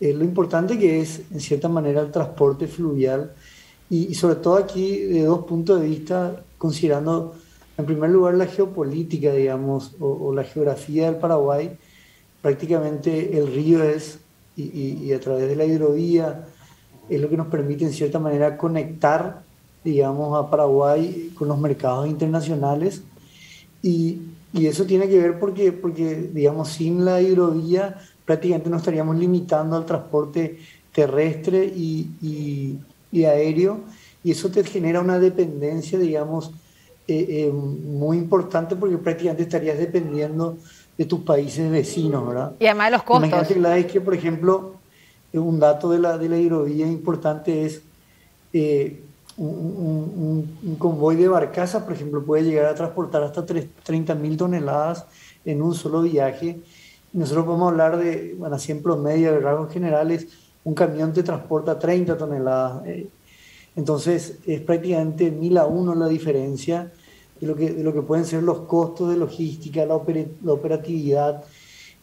lo importante que es, en cierta manera, el transporte fluvial y, sobre todo aquí de dos puntos de vista, considerando en primer lugar la geopolítica, digamos, o, la geografía del Paraguay, prácticamente el río es, y, a través de la hidrovía, es lo que nos permite en cierta manera conectar, digamos, a Paraguay con los mercados internacionales. Y, y eso tiene que ver porque, porque, digamos, sin la hidrovía prácticamente nos estaríamos limitando al transporte terrestre y, y, aéreo, y eso te genera una dependencia, digamos, eh, eh, muy importante porque prácticamente estarías dependiendo de tus países vecinos, ¿verdad? Y además de los costos. Imagínate la es que, por ejemplo, un dato de la, de la hidrovía importante es eh, un, un, convoy de barcazas, por ejemplo, puede llegar a transportar hasta 30 mil toneladas en un solo viaje. Nosotros podemos hablar de, bueno, así en promedio, de rasgos generales, un camión te transporta 30 toneladas. Eh, entonces es prácticamente mil a uno la diferencia de lo, que, de lo que pueden ser los costos de logística, la, la operatividad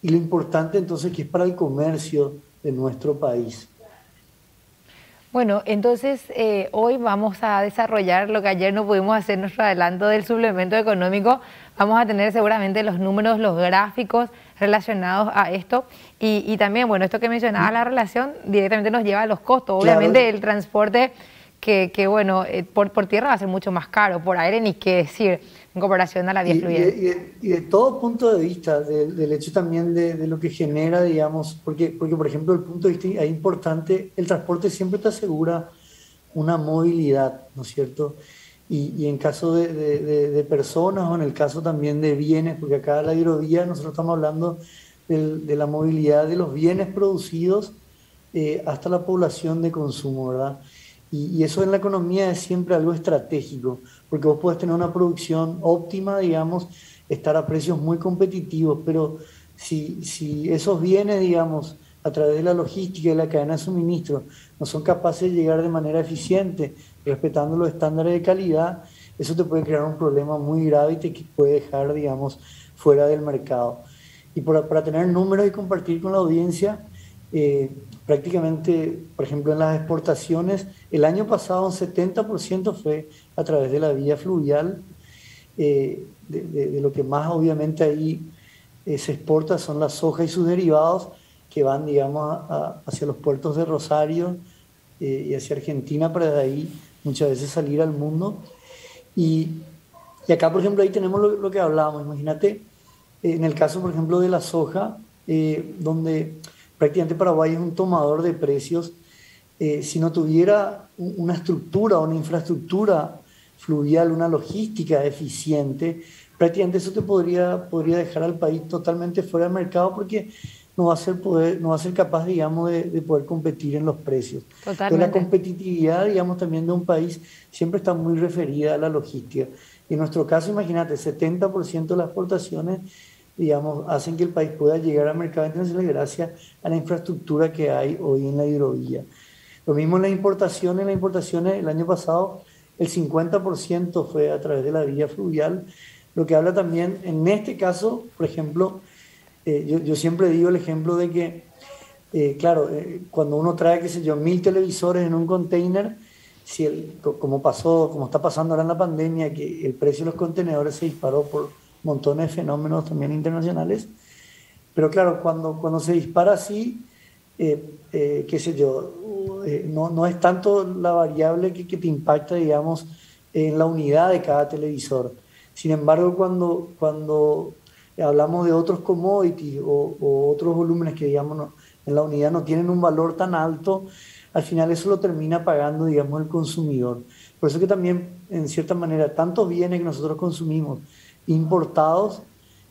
y lo importante entonces que es para el comercio de nuestro país. Bueno, entonces eh, hoy vamos a desarrollar lo que ayer no pudimos hacer nuestro adelanto del suplemento económico. Vamos a tener seguramente los números, los gráficos relacionados a esto. Y, también, bueno, esto que mencionaba, la relación directamente nos lleva a los costos. Obviamente el transporte que, que bueno, eh, por, por tierra va a ser mucho más caro, por aire ni qué decir en comparación a la vía fluvial. Y, de, todo punto de vista, del hecho también de, lo que genera, digamos, porque, porque por ejemplo, el punto de vista es importante, el transporte siempre te asegura una movilidad, ¿no es cierto? Y, en caso de, personas o en el caso también de bienes, porque acá la hidrovía nosotros estamos hablando de la movilidad de los bienes producidos eh, hasta la población de consumo, ¿verdad? Y, eso en la economía es siempre algo estratégico, porque vos puedes tener una producción óptima, digamos, estar a precios muy competitivos, pero si, si esos bienes, digamos, a través de la logística y la cadena de suministro, no son capaces de llegar de manera eficiente, respetando los estándares de calidad, eso te puede crear un problema muy grave y te puede dejar, digamos, fuera del mercado. Y para tener números y compartir con la audiencia, eh, prácticamente, por ejemplo, en las exportaciones, el año pasado un 70% fue a través de la vía fluvial, eh, de, lo que más obviamente ahí eh, se exporta son la soja y sus derivados, que van, digamos, hacia los puertos de Rosario eh, y hacia Argentina para de ahí muchas veces salir al mundo. Y, acá, por ejemplo, ahí tenemos lo, lo que hablábamos, imagínate, en el caso, por ejemplo, de la soja, donde prácticamente Paraguay es un tomador de precios. Eh, si no tuviera una estructura, una infraestructura fluvial, una logística eficiente, prácticamente eso te podría, podría dejar al país totalmente fuera del mercado porque no va a ser, poder, no va a ser capaz, digamos, de, poder competir en los precios. Totalmente. la competitividad, digamos, también de un país siempre está muy referida a la logística. Y en nuestro caso, imagínate, 70% de las exportaciones digamos, hacen que el país pueda llegar al mercado internacional gracias a la infraestructura que hay hoy en la hidrovía. Lo mismo en las importaciones, las importaciones el año pasado el 50% fue a través de la vía fluvial, lo que habla también, en este caso, por ejemplo, eh, yo, siempre digo el ejemplo de que, eh, claro, eh, cuando uno trae, qué sé yo, mil televisores en un container, si el, como pasó, como está pasando ahora en la pandemia, que el precio de los contenedores se disparó por montones de fenómenos también internacionales. Pero claro, cuando, cuando se dispara así, eh, eh, qué sé yo, eh, no, no, es tanto la variable que, que, te impacta, digamos, en la unidad de cada televisor. Sin embargo, cuando, cuando hablamos de otros commodities o, otros volúmenes que, digamos, en la unidad no tienen un valor tan alto, al final eso lo termina pagando, digamos, el consumidor. Por eso que también, en cierta manera, tantos bienes que nosotros consumimos, importados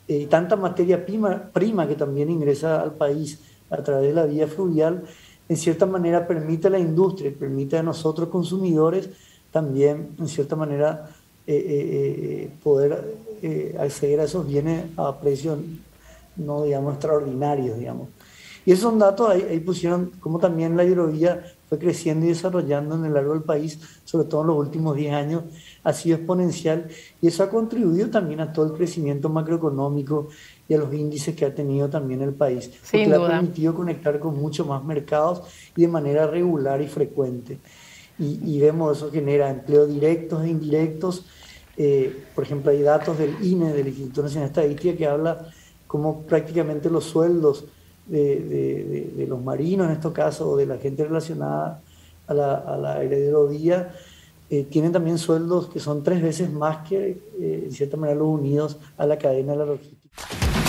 eh, y tanta materia prima, prima que también ingresa al país a través de la vía fluvial, en cierta manera permite a la industria, permite a nosotros consumidores también, en cierta manera, eh, eh, poder acceder a esos bienes a precios no, digamos, extraordinarios, digamos. Y esos datos, ahí, ahí pusieron como también la hidrovía fue creciendo y desarrollando en el largo del país, sobre todo en los últimos 10 años, ha sido exponencial y eso ha contribuido también a todo el crecimiento macroeconómico y a los índices que ha tenido también el país. Sin porque le ha permitido conectar con muchos más mercados y de manera regular y frecuente. Y, y vemos eso genera empleo directos e indirectos. Eh, por ejemplo, hay datos del INE, del Instituto Nacional de Estadística, que habla cómo prácticamente los sueldos de, de, los marinos, en este caso, o de la gente relacionada a la, a la heredería, eh, tienen también sueldos que son tres veces más que, eh, en cierta manera, los unidos a la cadena de la logística.